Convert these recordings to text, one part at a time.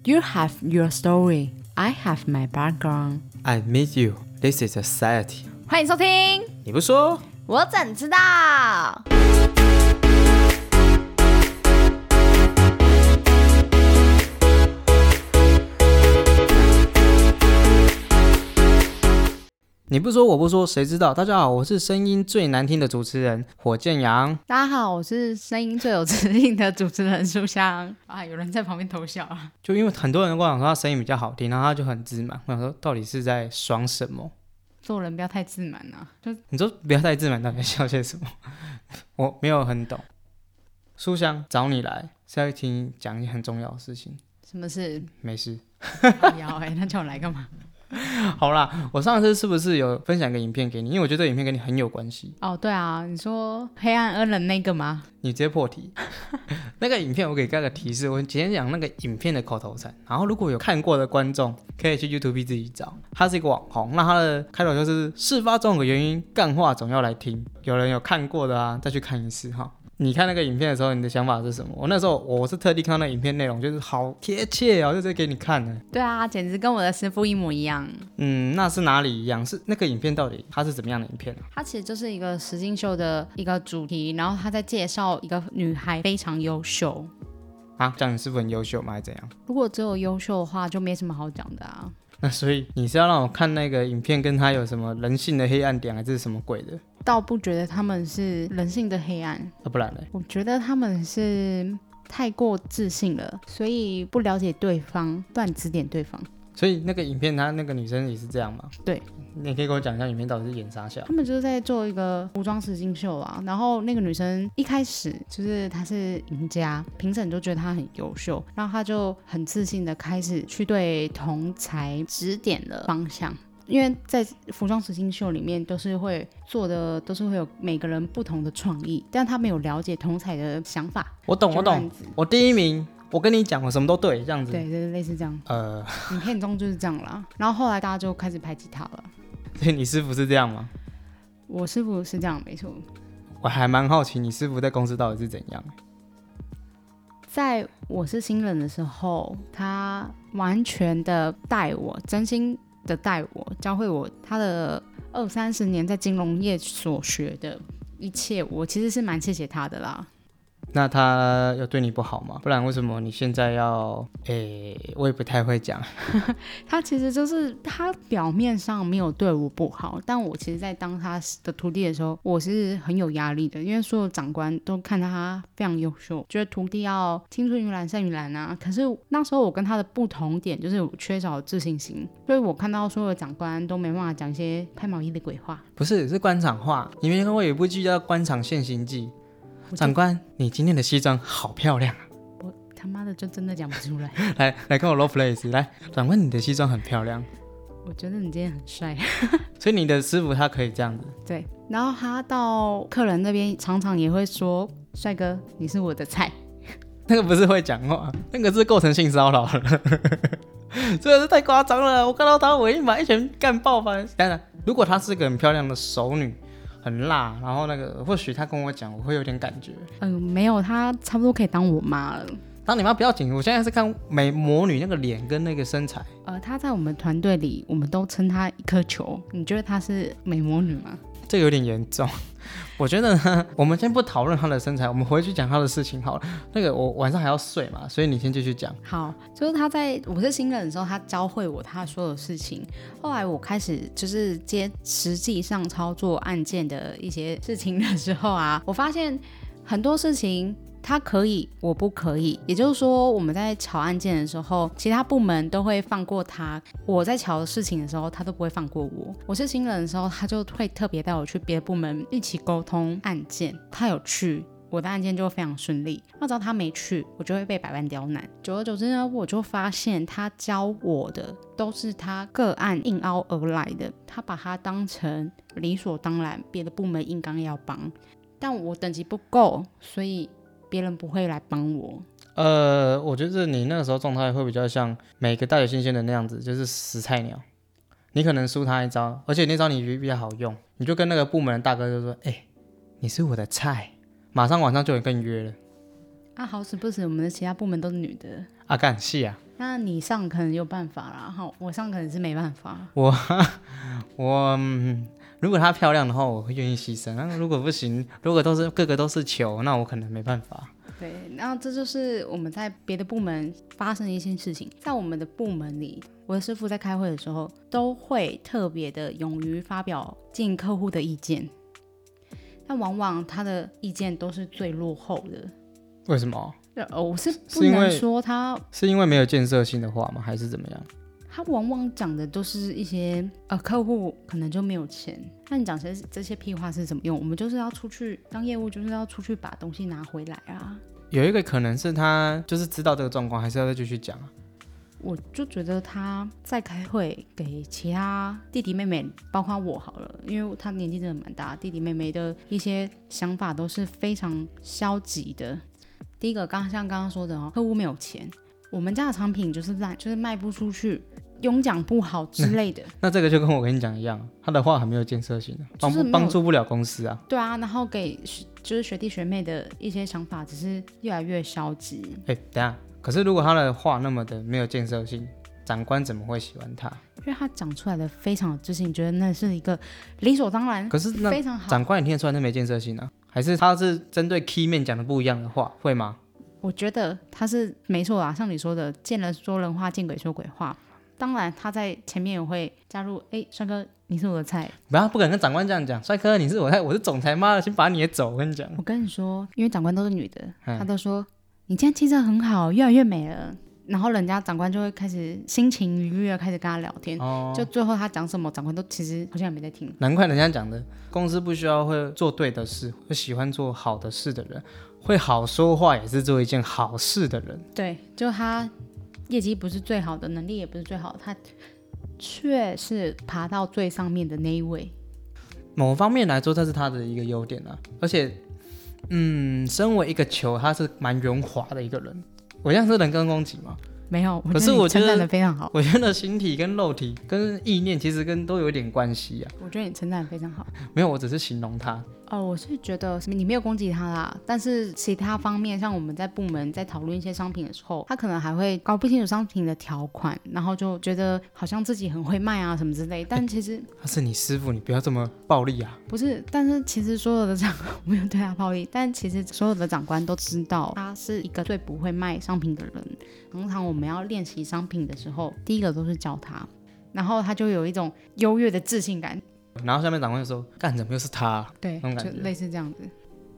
You have your story, I have my background. I meet you. This is society. 欢迎收听，你不说？我怎知道？ 你不说我不说，谁知道？大家好，我是声音最难听的主持人火箭羊。大家好，我是声音最有磁性的主持人书香。啊，有人在旁边偷笑啊！就因为很多人跟我讲说他声音比较好听，然后他就很自满。我想说，到底是在爽什么？做人不要太自满啊！就你说不要太自满，到底在笑些什么？我没有很懂。书香找你来是要听你讲一件很重要的事情。什么事？没事。要哎、那叫我来干嘛？好啦，我上次是不是有分享一个影片给你？因为我觉得这个影片跟你很有关系。哦，对啊，你说黑暗恩人那个吗？你直接破题。那个影片我给大家个提示，我今天讲那个影片的口头禅。然后如果有看过的观众，可以去 YouTube 自己找。他是一个网红，那他的开头就是事发中有个原因，干话总要来听。有人有看过的啊，再去看一次哈。你看那个影片的时候，你的想法是什么？我那时候我是特地看到那影片内容，就是好贴切哦，就直接给你看了。对啊，简直跟我的师傅一模一样。嗯，那是哪里一样？是那个影片到底它是怎么样的影片啊？它其实就是一个实境秀的一个主题，然后他在介绍一个女孩非常优秀。啊，讲你师傅很优秀吗？还是怎样？如果只有优秀的话，就没什么好讲的啊。那 所以你是要让我看那个影片，跟他有什么人性的黑暗点，还是什么鬼的？倒不觉得他们是人性的黑暗，啊，不然呢？我觉得他们是太过自信了，所以不了解对方，乱指点对方。所以那个影片，他那个女生也是这样吗？对，你可以给我讲一下影片到底是演啥笑？他们就是在做一个服装实境秀啊，然后那个女生一开始就是她是赢家，评审就觉得她很优秀，然后她就很自信的开始去对同才指点了方向。因为在服装实境秀里面都是会做的，都是会有每个人不同的创意，但他没有了解同彩的想法。我懂，我懂我第一名，我跟你讲，我什么都对，这样子。对，就是类似这样。呃，影片中就是这样啦。然后后来大家就开始排挤他了。所以你师傅是这样吗？我师傅是这样，没错。我还蛮好奇，你师傅在公司到底是怎样？在我是新人的时候，他完全的带我，真心的带我，教会我他的二三十年在金融业所学的一切，我其实是蛮谢谢他的啦。那他有对你不好吗？不然为什么你现在要？诶、我也不太会讲。他其实就是他表面上没有对我不好，但我其实，在当他的徒弟的时候，我是很有压力的，因为所有长官都看到他非常优秀，觉得徒弟要青出于蓝胜于蓝啊。可是那时候我跟他的不同点就是我缺少自信心，所以我看到所有的长官都没办法讲一些拍毛衣的鬼话。不是，是官场话。你没看过有一部剧叫《官场现形记》？长官，你今天的西装好漂亮啊！我他妈的就真的讲不出来。来来跟我 low place，来，长官，你的西装很漂亮。我觉得你今天很帅。所以你的师傅他可以这样子。对，然后他到客人那边常常也会说：“帅哥，你是我的菜。”那个不是会讲话，那个是构成性骚扰了，真的是太夸张了。我看到他，我一把一拳干爆吧。当然，如果她是个很漂亮的熟女，很辣，然后那个或许他跟我讲，我会有点感觉。嗯、没有，他差不多可以当我妈了。当你妈不要紧，我现在是看美魔女那个脸跟那个身材。呃，她在我们团队里，我们都称她一颗球。你觉得她是美魔女吗？这个有点严重，我觉得，我们先不讨论他的身材，我们回去讲他的事情好了。那个我晚上还要睡嘛，所以你先继续讲。好，就是他在我是新人的时候，他教会我他所有事情。后来我开始就是接实际上操作案件的一些事情的时候啊，我发现很多事情。他可以，我不可以。也就是说，我们在瞧案件的时候，其他部门都会放过他；我在瞧事情的时候，他都不会放过我。我是新人的时候，他就会特别带我去别的部门一起沟通案件。他有去，我的案件就会非常顺利。那只要他没去，我就会被百般刁难。久而久之呢，我就发现他教我的都是他个案硬凹而来的，他把它当成理所当然，别的部门应当要帮，但我等级不够，所以别人不会来帮我。呃，我觉得你那个时候状态会比较像每个大学新鲜的那样子，就是死菜鸟。你可能输他一招，而且那招你比较好用，你就跟那个部门的大哥就说：“哎、你是我的菜。”马上晚上就有人跟你约了。啊，好死不死，我们的其他部门都是女的，啊，干是啊，那你上可能有办法啦，哈，我上可能是没办法。我 我、嗯如果她漂亮的话，我会愿意牺牲。那如果不行，如果都是个个都是球，那我可能没办法。对，然后这就是我们在别的部门发生的一些事情，在我们的部门里，我的师傅在开会的时候都会特别的勇于发表进客户的意见，但往往他的意见都是最落后的。为什么？呃，我是不能是因为说他是因为没有建设性的话吗？还是怎么样？他往往讲的都是一些呃客户可能就没有钱，那你讲这这些屁话是怎么用？我们就是要出去当业务，就是要出去把东西拿回来啊。有一个可能是他就是知道这个状况，还是要再继续讲啊？我就觉得他在开会给其他弟弟妹妹，包括我好了，因为他年纪真的蛮大，弟弟妹妹的一些想法都是非常消极的。第一个，刚像刚刚说的哦，客户没有钱，我们家的产品就是烂，就是卖不出去，永讲不好之类的。那这个就跟我跟你讲一样，他的话很没有建设性的，帮帮助不了公司啊。对啊，然后给学就是学弟学妹的一些想法，只是越来越消极。哎、等下，可是如果他的话那么的没有建设性，长官怎么会喜欢他？因为他讲出来的非常有自信，觉得那是一个理所当然，可是那非常好。长官也听得出来那没建设性啊？还是他是针对 key 面讲的不一样的话，会吗？我觉得他是没错啊，像你说的，见人说人话，见鬼说鬼话。当然，他在前面也会加入，哎，帅哥，你是我的菜。不要不敢跟长官这样讲，帅哥你是我菜我是总裁，妈的，先把你也走。我跟你讲，我跟你说，因为长官都是女的，嗯她都说你今天气色很好，越来越美了。然后人家长官就会开始心情愉悦，开始跟他聊天。哦，就最后他讲什么，长官都其实好像也没在听。难怪人家讲的，公司不需要会做对的事，会喜欢做好的事的人，会好说话也是做一件好事的人。对，就他业绩不是最好的，能力也不是最好，他却是爬到最上面的那一位。某方面来说，这是他的一个优点啊。而且，嗯，身为一个球，他是蛮圆滑的一个人。我这样是人身攻击吗？没有，可是我觉得非常好，我觉得形体跟肉体跟意念其实跟都有一点关系啊。我觉得你称赞的非常好。没有，我只是形容他。哦，我是觉得你没有攻击他啦，但是其他方面，像我们在部门在讨论一些商品的时候，他可能还会搞不清楚商品的条款，然后就觉得好像自己很会卖啊什么之类，但其实他是你师傅，你不要这么暴力啊！不是，但是其实所有的长官 我没有对他暴力，但其实所有的长官都知道他是一个最不会卖商品的人。通常我们要练习商品的时候，第一个都是教他，然后他就有一种优越的自信感，然后下面长官就说：“干，怎么又是他啊、对，就那种感觉类似这样子。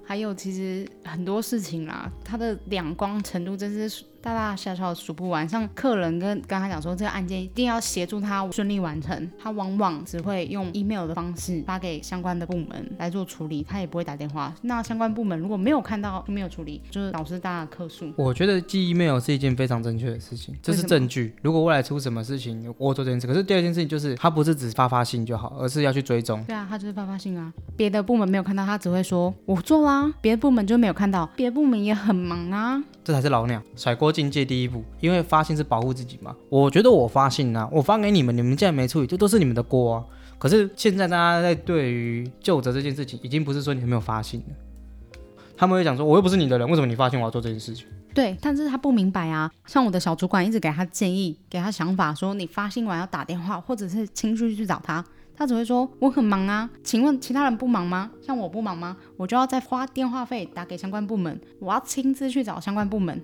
还有其实很多事情啦，他的两光程度真是大大小小数不完。像客人跟跟他讲说这个案件一定要协助他顺利完成，他往往只会用 email 的方式发给相关的部门来做处理，他也不会打电话。那相关部门如果没有看到就没有处理，就是导致大家的客诉。我觉得寄 email 是一件非常正确的事情，这是证据。如果未来出什么事情，我做这件事。可是第二件事情就是，他不是只发发信就好，而是要去追踪。对啊，他就是发发信啊，别的部门没有看到，他只会说我做啦，别的部门就没有看到，别的部门也很忙啊。这才是老鸟甩锅境界第一步，因为发信是保护自己嘛。我觉得我发信啊，我发给你们，你们既然没处理，这都是你们的锅啊。可是现在大家在对于就责这件事情，已经不是说你有没有发信了，他们会讲说，我又不是你的人，为什么你发信我要做这件事情？对，但是他不明白啊。像我的小主管一直给他建议，给他想法，说你发信完要打电话，或者是亲自去找他。他只会说我很忙啊，请问其他人不忙吗？像我不忙吗？我就要再花电话费打给相关部门，我要亲自去找相关部门。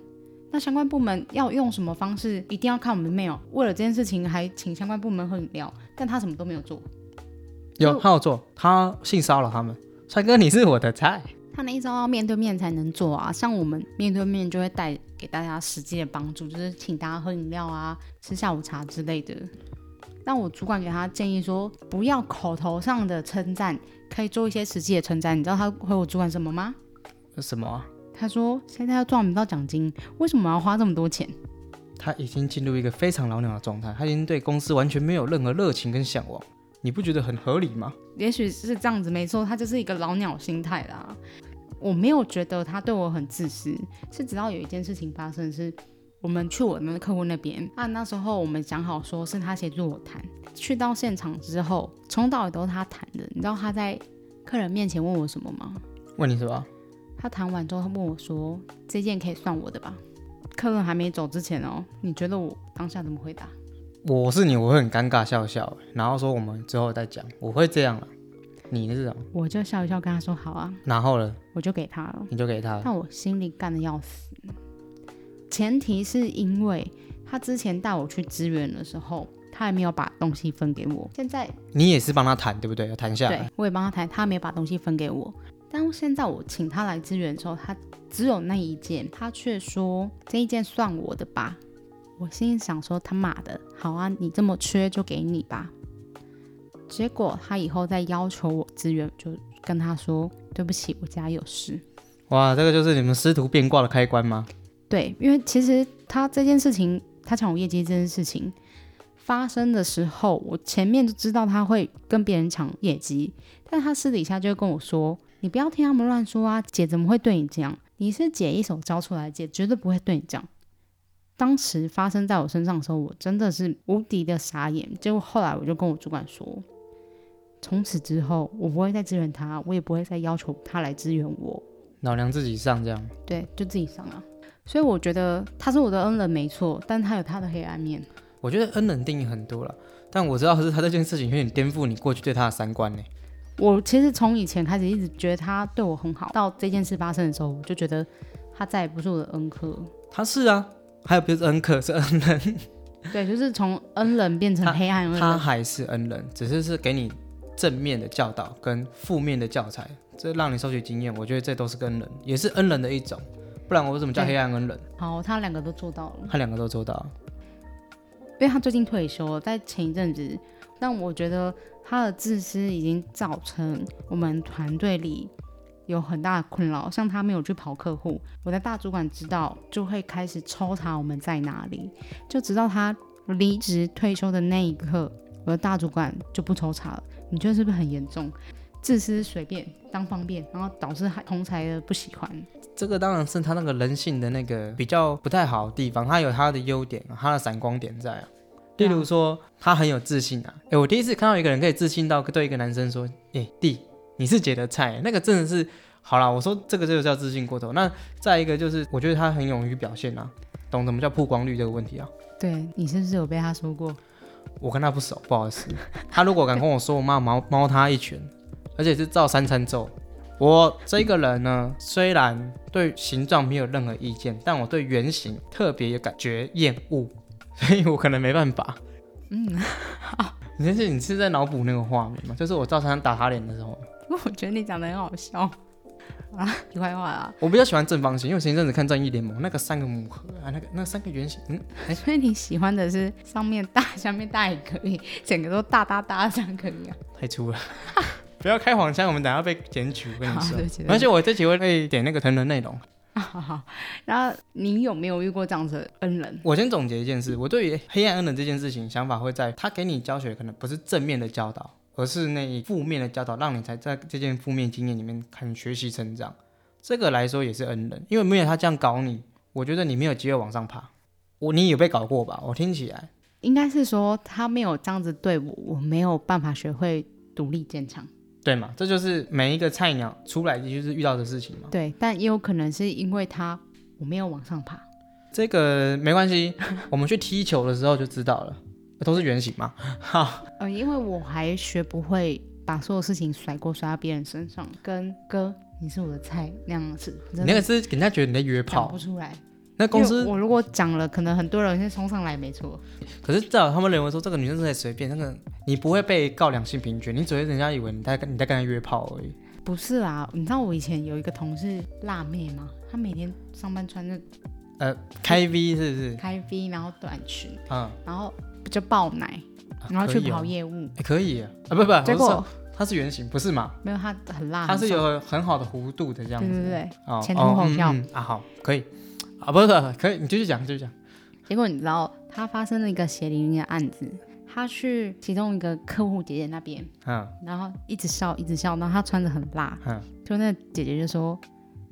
那相关部门要用什么方式，一定要看我们的 mail。为了这件事情，还请相关部门喝饮料，但他什么都没有做。有，他有做，他性骚扰他们。帅哥，你是我的菜。他那一招要面对面才能做啊，像我们面对面就会带给大家实际的帮助，就是请大家喝饮料啊、吃下午茶之类的。但我主管给他建议说，不要口头上的称赞，可以做一些实际的称赞。你知道他回我主管什么吗？什么啊？他说现在要赚不到奖金，为什么要花这么多钱？他已经进入一个非常老鸟的状态，他已经对公司完全没有任何热情跟向往，你不觉得很合理吗？也许是这样子，没错，他就是一个老鸟心态啦。我没有觉得他对我很自私，是直到有一件事情发生是。我们去我们的客户那边啊，那时候我们讲好说是他协助我谈。去到现场之后，从头到尾都是他谈的。你知道他在客人面前问我什么吗？问你什么？他谈完之后，他问我说：“这件可以算我的吧客人还没走之前哦，你觉得我当下怎么回答？我是你，我会很尴尬笑笑，然后说我们之后再讲，我会这样了。你是什么？我就笑一笑跟他说好啊，然后呢，我就给他了。你就给他了。但我心里干的要死，前提是因为他之前带我去支援的时候，他还没有把东西分给我。现在你也是帮他谈，对不对？要谈下来对。我也帮他谈，他没有把东西分给我。但现在我请他来支援的时候，他只有那一件，他却说这一件算我的吧。我心里想说他妈的，好啊，你这么缺就给你吧。结果他以后再要求我支援，就跟他说对不起，我家有事。哇，这个就是你们师徒变卦的开关吗？对，因为其实他这件事情，他抢我业绩这件事情发生的时候，我前面就知道他会跟别人抢业绩，但他私底下就会跟我说：“你不要听他们乱说啊，姐怎么会对你这样？你是姐一手教出来，姐绝对不会对你这样。”当时发生在我身上的时候，我真的是无敌的傻眼。结果后来我就跟我主管说，从此之后我不会再支援他，我也不会再要求他来支援我。老娘自己上这样。对，就自己上啊。所以我觉得他是我的恩人没错，但他有他的黑暗面。我觉得恩人定义很多了，但我知道是他这件事情有点颠覆你过去对他的三观呢。我其实从以前开始一直觉得他对我很好，到这件事发生的时候，我就觉得他再也不是我的恩客。他是啊，还有不是恩客是恩人，对，就是从恩人变成黑暗。他还是恩人，只是是给你正面的教导跟负面的教材，这让你收取经验。我觉得这都是恩人，也是恩人的一种，不然我为什么叫黑暗恩人？好，他两个都做到了，他两个都做到。因为他最近退休了，在前一阵子，但我觉得他的自私已经造成我们团队里有很大的困扰。像他没有去跑客户，我的大主管知道就会开始抽查我们在哪里，就直到他离职退休的那一刻，我的大主管就不抽查了。你觉得是不是很严重？自私随便当方便，然后导致同才的不喜欢。这个当然是他那个人性的那个比较不太好的地方，他有他的优点，他的闪光点在啊。例如说，他很有自信啊。哎，我第一次看到一个人可以自信到对一个男生说：“哎，弟，你是姐的菜。”那个真的是好啦，我说这个就叫自信过头。那再一个就是，我觉得他很勇于表现啊，懂什么叫曝光率这个问题啊。对你是不是有被他说过？我跟他不熟，不好意思。他如果敢跟我说，我骂猫猫他一拳，而且是照三餐揍。我这个人呢，虽然对形状没有任何意见，但我对圆形特别有感觉厌恶，所以我可能没办法。嗯，好你这是你是在脑补那个画面吗？就是我照三打他脸的时候，不 过我觉得你讲的很好笑啊，题外话啊。我比较喜欢正方形，因为我前一阵子看《正义联盟》，那个三个母盒啊，那个那三个圆形，嗯，哎，所以你喜欢的是上面大、下面大也可以，整个都大大大这样可以啊。太粗了。不要开黄腔，我们等下被检举。我跟你说而且我这集会被点那个成人内容。好好，然后你有没有遇过这样子的恩人？我先总结一件事，我对于黑暗恩人这件事情想法会在他给你教学可能不是正面的教导，而是那负面的教导，让你才在这件负面经验里面很学习成长。这个来说也是恩人，因为没有他这样搞你，我觉得你没有机会往上爬。我你有被搞过吧？我听起来应该是说他没有这样子对我，我没有办法学会独立坚强。对嘛？这就是每一个菜鸟出来就是遇到的事情嘛。对，但也有可能是因为他我没有往上爬。这个没关系，我们去踢球的时候就知道了，都是圆形嘛。好，呃，因为我还学不会把所有事情甩锅甩到别人身上，跟哥你是我的菜那样子，你那个是给人家觉得你在约炮讲不，出来。那公司我如果讲了，可能很多人会冲上来，没错。可是至少他们认为说这个女生是在随便，那个你不会被告两性平权，你只会人家以为你在跟你在跟她约炮而已。不是啦，你知道我以前有一个同事辣妹吗？她每天上班穿着呃，开 V 是不是？开 V，然后短裙，嗯，然后就爆奶，啊然后去跑业务。欸可以啊，啊不不，结果说它是圆形，不是嘛？没有她很辣，它是有很好的弧度的这样子。对对对。哦前凸后翘嗯嗯啊，好，可以啊，不是可以，你继续讲，继续讲。结果你知道，他发生了一个血淋淋的案子，他去其中一个客户姐姐那边，嗯然后一直笑，一直笑，然后他穿着很辣，嗯，就那姐姐就说：“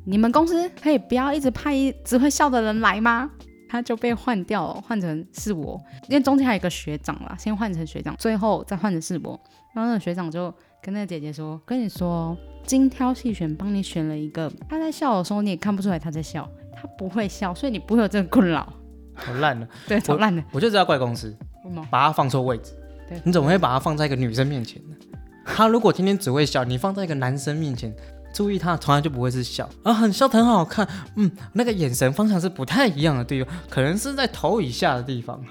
你们公司可以不要一直派一只会笑的人来吗？”他就被换掉了，换成是我，因为中间还有一个学长啦，先换成学长，最后再换成是我。然后那个学长就跟那个姐姐说：“跟你说，精挑细选帮你选了一个，他在笑的时候你也看不出来他在笑，他不会笑，所以你不会有这个困扰。好烂了，对，超烂的。我就知道怪公司？把它放错位置。对你怎么会把它放在一个女生面前呢？他如果天天只会笑，你放在一个男生面前，注意他从来就不会是笑，啊，很笑得很好看，嗯，那个眼神方向是不太一样的地方，可能是在头以下的地方。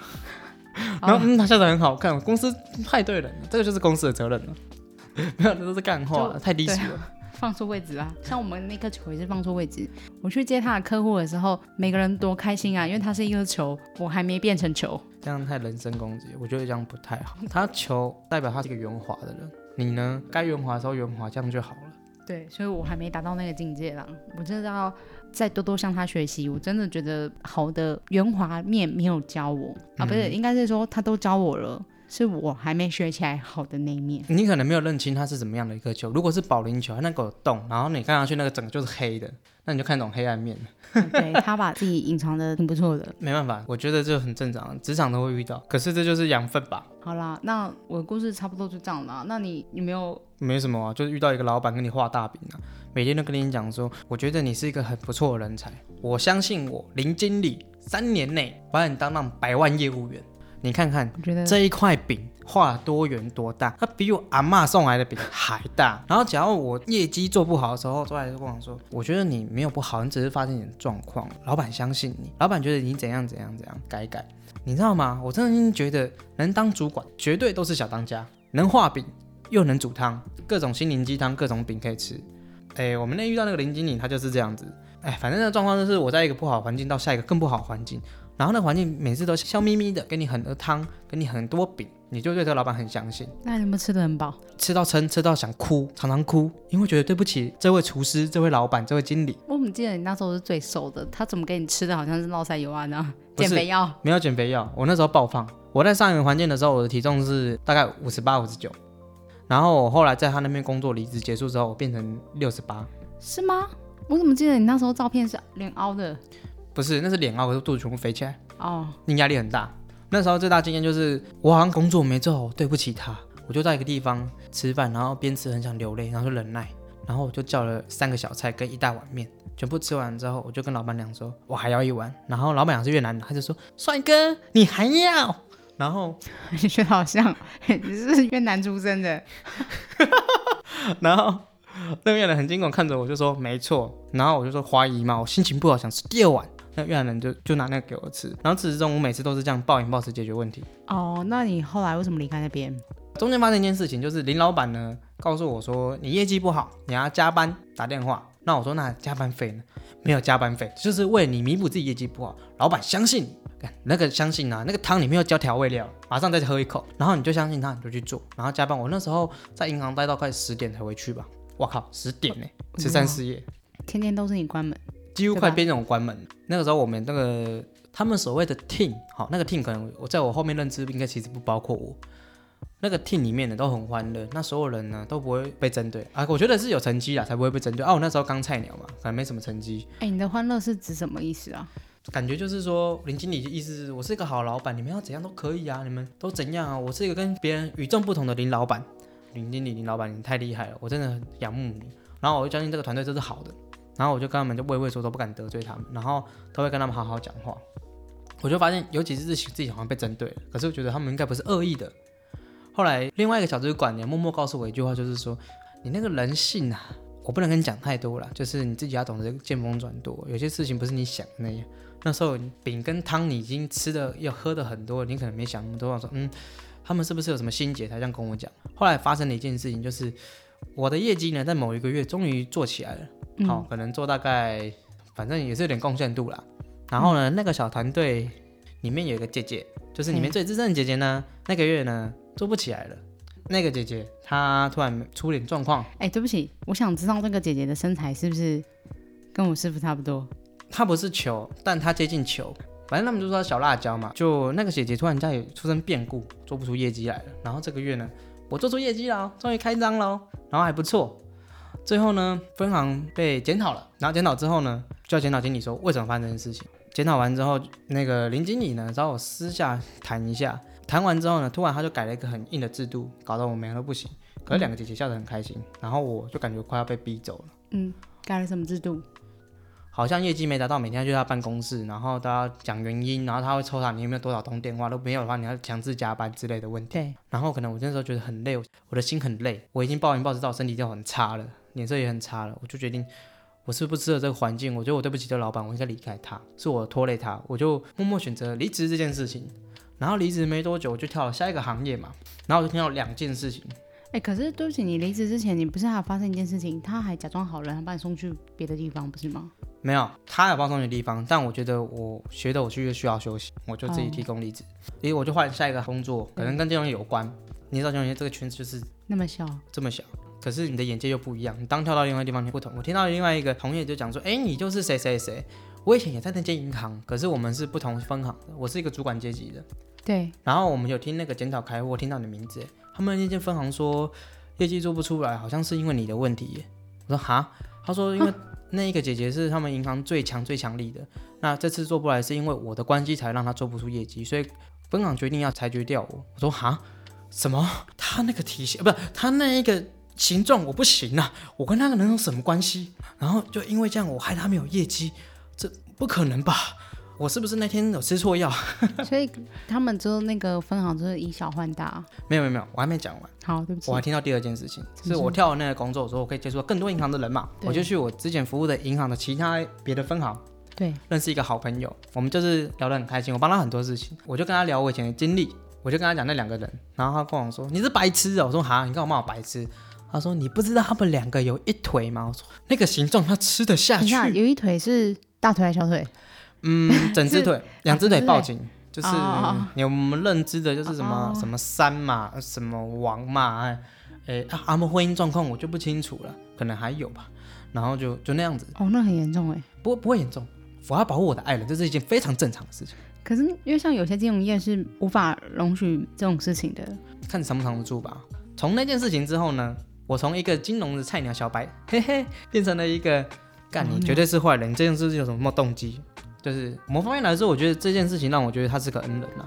然后，嗯，他笑得很好看，公司派对人了，这个就是公司的责任了。没有，这都是干话，太低俗了。放错位置啊！像我们那颗球也是放错位置。我去接他的客户的时候，每个人多开心啊，因为他是一颗球，我还没变成球。这样太人身攻击，我觉得这样不太好。他球代表他是一个圆滑的人，你呢？该圆滑的时候圆滑，这样就好了。对，所以我还没达到那个境界啦。我真的要再多多向他学习。我真的觉得好的圆滑面没有教我啊，不是，应该是说他都教我了。是我还没学起来好的那一面。你可能没有认清它是怎么样的一个球。如果是保龄球，它那个有洞，然后你看上去那个整个就是黑的，那你就看懂黑暗面了。对 他把自己隐藏的挺不错的。没办法，我觉得这很正常，职场都会遇到。可是这就是养分吧。好啦，那我的故事差不多就这样了。那你有没有？没什么啊，就是遇到一个老板跟你画大饼啊，每天都跟你讲说，我觉得你是一个很不错的人才，我相信我林经理三年内把你当上百万业务员。你看看，我觉得这一块饼画多圆多大，它比我阿妈送来的饼还大。然后，假如我业绩做不好的时候，出来就跟我说，我觉得你没有不好，你只是发生点状况。老板相信你，老板觉得你怎样怎样怎样改改，你知道吗？我真的觉得能当主管绝对都是小当家，能画饼又能煮汤，各种心灵鸡汤，各种饼可以吃。哎，我们那遇到那个林经理，他就是这样子。哎，反正那个状况就是我在一个不好环境到下一个更不好环境。然后那环境每次都笑眯眯的，给你很多汤，给你很多饼，你就对这个老板很相信。那你们吃的很饱？吃到撑，吃到想哭，常常哭，因为觉得对不起这位厨师、这位老板、这位经理。我怎么记得你那时候是最瘦的？他怎么给你吃的好像是烙塞油啊那样？减肥药？没有减肥药，我那时候爆胖。我在上一个环境的时候，我的体重是大概五十八、五十九。然后我后来在他那边工作离职结束之后，我变成六十八。是吗？我怎么记得你那时候照片是脸凹的？不是，那是脸凹，我肚子全部肥起来。哦，你压力很大。那时候最大经验就是，我好像工作没做好，对不起他。我就在一个地方吃饭，然后边吃很想流泪，然后就忍耐，然后我就叫了三个小菜跟一大碗面，全部吃完之后，我就跟老板娘说，我还要一碗。然后老板娘是越南的，他就说，帅哥，你还要？然后你觉得好像你是越南出生的。然后。那越南人很惊恐看着我，就说没错。然后我就说怀疑嘛，我心情不好，想吃第二碗。那越南人就就拿那个给我吃。然后自始至终我每次都是这样暴饮暴食解决问题。哦，那你后来为什么离开那边？中间发生一件事情，就是林老板呢告诉我说，你业绩不好，你要加班打电话。那我说那加班费呢？没有加班费，就是为你弥补自己业绩不好。老板相信你，那个相信啊，那个汤里面要加调味料，马上再喝一口，然后你就相信他，你就去做，然后加班。我那时候在银行待到快十点才回去吧。我靠，十点呢，十三四夜，天天都是你关门，几乎快变成我关门。那个时候我们那个他们所谓的 team，好，那个 team 可能我在我后面认知应该其实不包括我。那个 team 里面的都很欢乐，那所有人呢都不会被针对啊。我觉得是有成绩啦，才不会被针对啊。我那时候刚菜鸟嘛，可能没什么成绩。哎，你的欢乐是指什么意思啊？感觉就是说林经理的意思是我是一个好老板，你们要怎样都可以啊，你们都怎样啊？我是一个跟别人与众不同的林老板。林经理、林老板，你太厉害了，我真的很仰慕你。然后我就相信这个团队这是好的，然后我就跟他们就畏畏缩缩，不敢得罪他们，然后都会跟他们好好讲话。我就发现有几次自己自己好像被针对了，可是我觉得他们应该不是恶意的。后来另外一个小主管也默默告诉我一句话，就是说你那个人性啊，我不能跟你讲太多了，就是你自己要懂得见风转舵，有些事情不是你想那样。那时候饼跟汤你已经吃的要喝的很多，你可能没想那么多，我说嗯。他们是不是有什么心结才这样跟我讲？后来发生了一件事情，就是我的业绩呢，在某一个月终于做起来了。好，可能做大概，反正也是有点贡献度啦。然后呢，那个小团队里面有一个姐姐，就是里面最资深的姐姐呢，那个月呢做不起来了。那个姐姐她突然出点状况。哎，对不起，我想知道那个姐姐的身材是不是跟我师傅差不多？她不是球，但她接近球。反正他们就说小辣椒嘛，就那个姐姐突然家也出生变故，做不出业绩来了。然后这个月呢，我做出业绩了，终于开张了，然后还不错。最后呢，分行被检讨了，然后检讨之后呢，就要检讨经理说为什么发生这件事情。检讨完之后，那个林经理呢找我私下谈一下，谈完之后呢，突然他就改了一个很硬的制度，搞得我们两个不行。可是两个姐姐笑得很开心，然后我就感觉快要被逼走了。嗯，改了什么制度？好像业绩没达到，每天要去他办公室，然后都要讲原因，然后他会抽查你有没有多少通电话，都没有的话，你要强制加班之类的问题。对，然后可能我那时候觉得很累，我的心很累，我已经暴饮暴食到身体就很差了，脸色也很差了，我就决定。我是不适合这个环境，我觉得我对不起这个老板，我应该离开他，是我拖累他，我就默默选择离职这件事情。然后离职没多久，我就跳了下一个行业嘛，然后我就听到两件事情。哎，可是对不起，你离职之前，你不是还发生一件事情，他还假装好人，他把你送去别的地方，不是吗？没有，他有放松的地方，但我觉得我学的我去需要休息，我就自己提供离职，因为我就换下一个工作，可能跟金融业有关。你知道金融业这个圈子就是那么小，这么小。可是你的眼界又不一样，你当跳到另外地方你不同。我听到另外一个同业就讲说，哎，你就是谁谁谁，我以前也在那间银行，可是我们是不同分行的，我是一个主管阶级的。对。然后我们有听那个检讨开会，听到你的名字，他们那间分行说业绩做不出来，好像是因为你的问题。我说哈，他说因为那一个姐姐是他们银行最强最强力的，那这次做不来是因为我的关系才让她做不出业绩，所以分行决定要裁决掉我。我说哈，什么？她那个体型不是她那一个。形状我不行啊，我跟那个人有什么关系？然后就因为这样，我害她没有业绩，这不可能吧？我是不是那天有吃错药？所以他们之后那个分行就是以小换大。没有没有没有，我还没讲完。好，对不起。我还听到第二件事情，是我跳了那个工作，说我可以接触到更多银行的人嘛，我就去我之前服务的银行的其他别的分行，对，认识一个好朋友，我们就是聊得很开心，我帮他很多事情，我就跟他聊我以前的经历，我就跟他讲那两个人，然后他跟我说你是白痴哦，我说哈，你干嘛骂我白痴？他说：“你不知道他们两个有一腿吗？”我说：“那个形状他吃得下去。”有一腿是大腿还是小腿？嗯，整只腿，两只腿抱紧，就是你我们认知的就是什么什么三嘛，什么王嘛，哎哎，他们婚姻状况我就不清楚了，可能还有吧。然后就就那样子。哦，那很严重哎。不过不会严重，我要保护我的爱人，这是一件非常正常的事情。可是因为像有些金融业是无法容许这种事情的，看你藏不藏得住吧。从那件事情之后呢？我从一个金融的菜鸟小白，嘿嘿，变成了一个干你绝对是坏人。这件事有什么动机？就是某方面来说，我觉得这件事情让我觉得他是个恩人啊。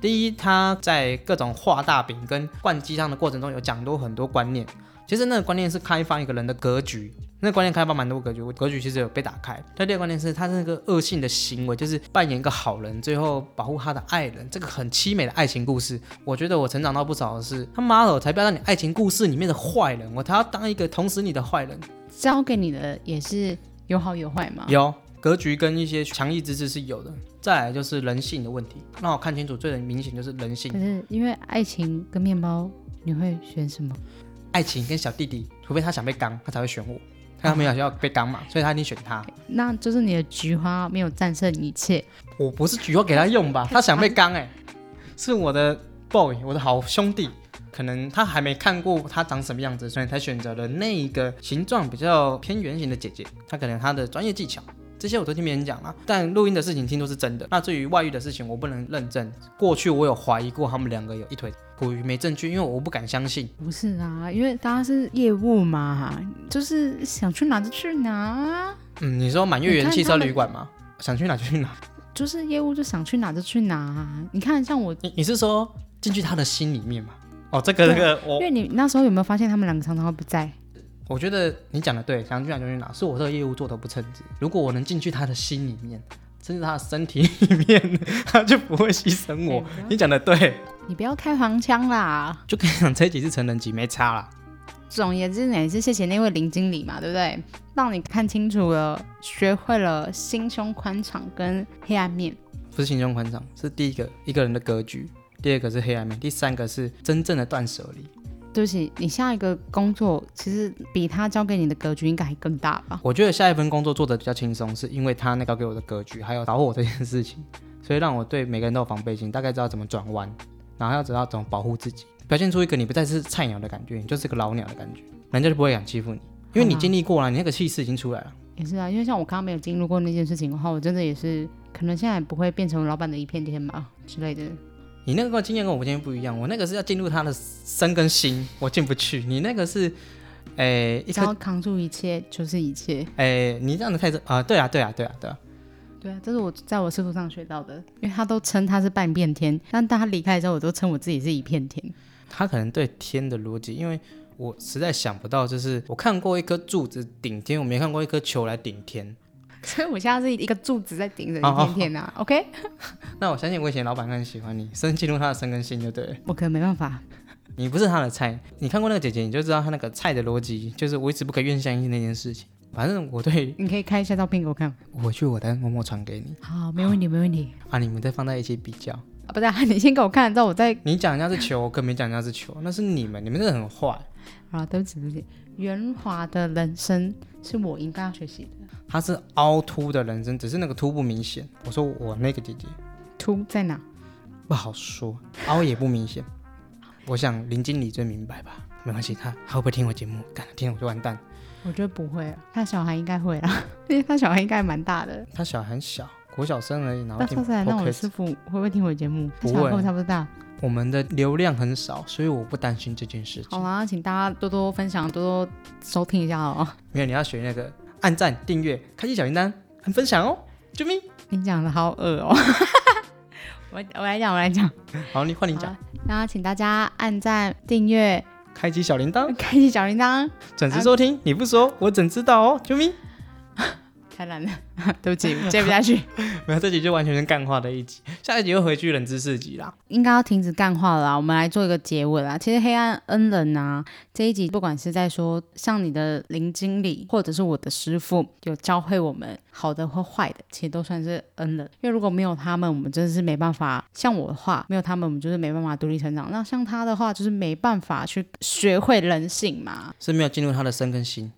第一，他在各种画大饼跟灌鸡汤的过程中，有讲多很多观念。其实那个观念是开发一个人的格局。那观念开发蛮多格局，格局其实有被打开。他第二个观念是他那个恶性的行为，就是扮演一个好人，最后保护他的爱人，这个很凄美的爱情故事。我觉得我成长到不少的是，他妈的，我才不要当你爱情故事里面的坏人，我才要当一个捅死你的坏人。教给你的也是有好有坏吗？有格局跟一些强力之志是有的。再来就是人性的问题，让我看清楚最明显就是人性。可是因为爱情跟面包，你会选什么？爱情跟小弟弟，除非他想被刚，他才会选我。他没有要被刚嘛，所以他一定选他。那就是你的菊花没有战胜一切。我不是菊花给他用吧？他想被刚哎，是我的 boy，我的好兄弟。可能他还没看过他长什么样子，所以才选择了那一个形状比较偏圆形的姐姐。他可能他的专业技巧。这些我都听别人讲了，但录音的事情听都是真的。那至于外遇的事情，我不能认证。过去我有怀疑过他们两个有一腿，苦于没证据，因为我不敢相信。不是啊，因为大家是业务嘛，就是想去哪就去哪。嗯，你说满月园汽车旅馆吗？想去哪就去哪，就是业务就想去哪就去哪。你看，像我，你你是说进去他的心里面吗？哦，这个这个，我因为你那时候有没有发现他们两个常常会不在？我觉得你讲的对，想去哪就去哪，是我这个业务做的不称职。如果我能进去他的心里面，甚至他的身体里面，他就不会牺牲我。你讲的对，你不要开黄腔啦。就跟你讲，这几是成人级没差啦。总言之，也是谢谢那位林经理嘛，对不对？让你看清楚了，学会了心胸宽敞跟黑暗面。不是心胸宽敞，是第一个一个人的格局，第二个是黑暗面，第三个是真正的断舍离。对不起，你下一个工作其实比他交给你的格局应该还更大吧？我觉得下一份工作做的比较轻松，是因为他那个给我的格局，还有保护我这件事情，所以让我对每个人都有防备心，大概知道怎么转弯，然后要知道怎么保护自己，表现出一个你不再是菜鸟的感觉，你就是个老鸟的感觉，人家就不会敢欺负你，因为你经历过了，你那个气势已经出来了。也是啊，因为像我刚刚没有经历过那件事情的话，我真的也是可能现在不会变成老板的一片天吧之类的。你那个经验跟我经验不一样，我那个是要进入他的身跟心，我进不去。你那个是，诶，只要扛住一切就是一切。诶，你这样的态度啊，对啊，对啊，对啊，对啊，对啊，这是我在我师傅上学到的，因为他都称他是半边天，但当他离开之后，我都称我自己是一片天。他可能对天的逻辑，因为我实在想不到，就是我看过一颗柱子顶天，我没看过一颗球来顶天。所以我现在是一个柱子在顶着好好你天天呐、OK，那我相信我以前老板更喜欢你，深进入他的生根心就对了。我可能没办法。你不是他的菜，你看过那个姐姐，你就知道他那个菜的逻辑，就是我一直不可以愿相信那件事情。反正我对，你可以开一下照片给我看。我去我的默默传给你好，没问题，没问题。啊，你们再放在一起比较。啊，不是、啊，你先给我看，之后我再。你讲人家是球，我可没讲人家是球，那是你们，你们真的很坏。好，对不起，对不起。圆滑的人生是我应该要学习的。他是凹凸的人生，只是那个凸不明显。我说我那个姐姐凸在哪？不好说，凹也不明显。我想林经理最明白吧，没关系，他他会不会听我节目？敢听我就完蛋。我觉得不会啊，他小孩应该会啦，因为他小孩应该蛮大的。他小孩很小，国小生而已，然后听那说起来，那我的师傅会不会听我节目？他不小孩跟我差不多大。我们的流量很少，所以我不担心这件事情。好啦，请大家多多分享，多多收听一下哦。没有，你要学那个按赞、订阅、开启小铃铛、按分享哦，救命！你讲的好恶哦。我我来讲，我来讲。好，你换你讲好，那请大家按赞、订阅、开启小铃铛，开启小铃铛。准时收听。你不说，我怎知道哦？救命！太烂了，对不起，接不下去。没有，这集就完全是干话的一集，下一集又回去冷知识集啦。应该要停止干话了啦，我们来做一个结尾啦。其实黑暗恩人啊，这一集不管是在说像你的林经理，或者是我的师傅，有教会我们好的或坏的，其实都算是恩人。因为如果没有他们，我们真的是没办法。像我的话，没有他们，我们就是没办法独立成长。那像他的话，就是没办法去学会人性嘛。是没有进入他的身跟心。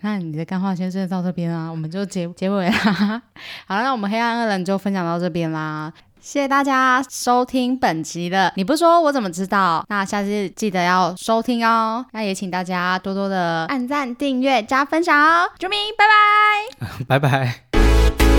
那你的干话先生到这边啊，我们就结结尾啦。好了，那我们黑暗二人就分享到这边啦。谢谢大家收听本集的，你不说我怎么知道？那下次记得要收听哦。那也请大家多多的按赞、订阅、加分享哦。啾咪，拜拜。拜拜。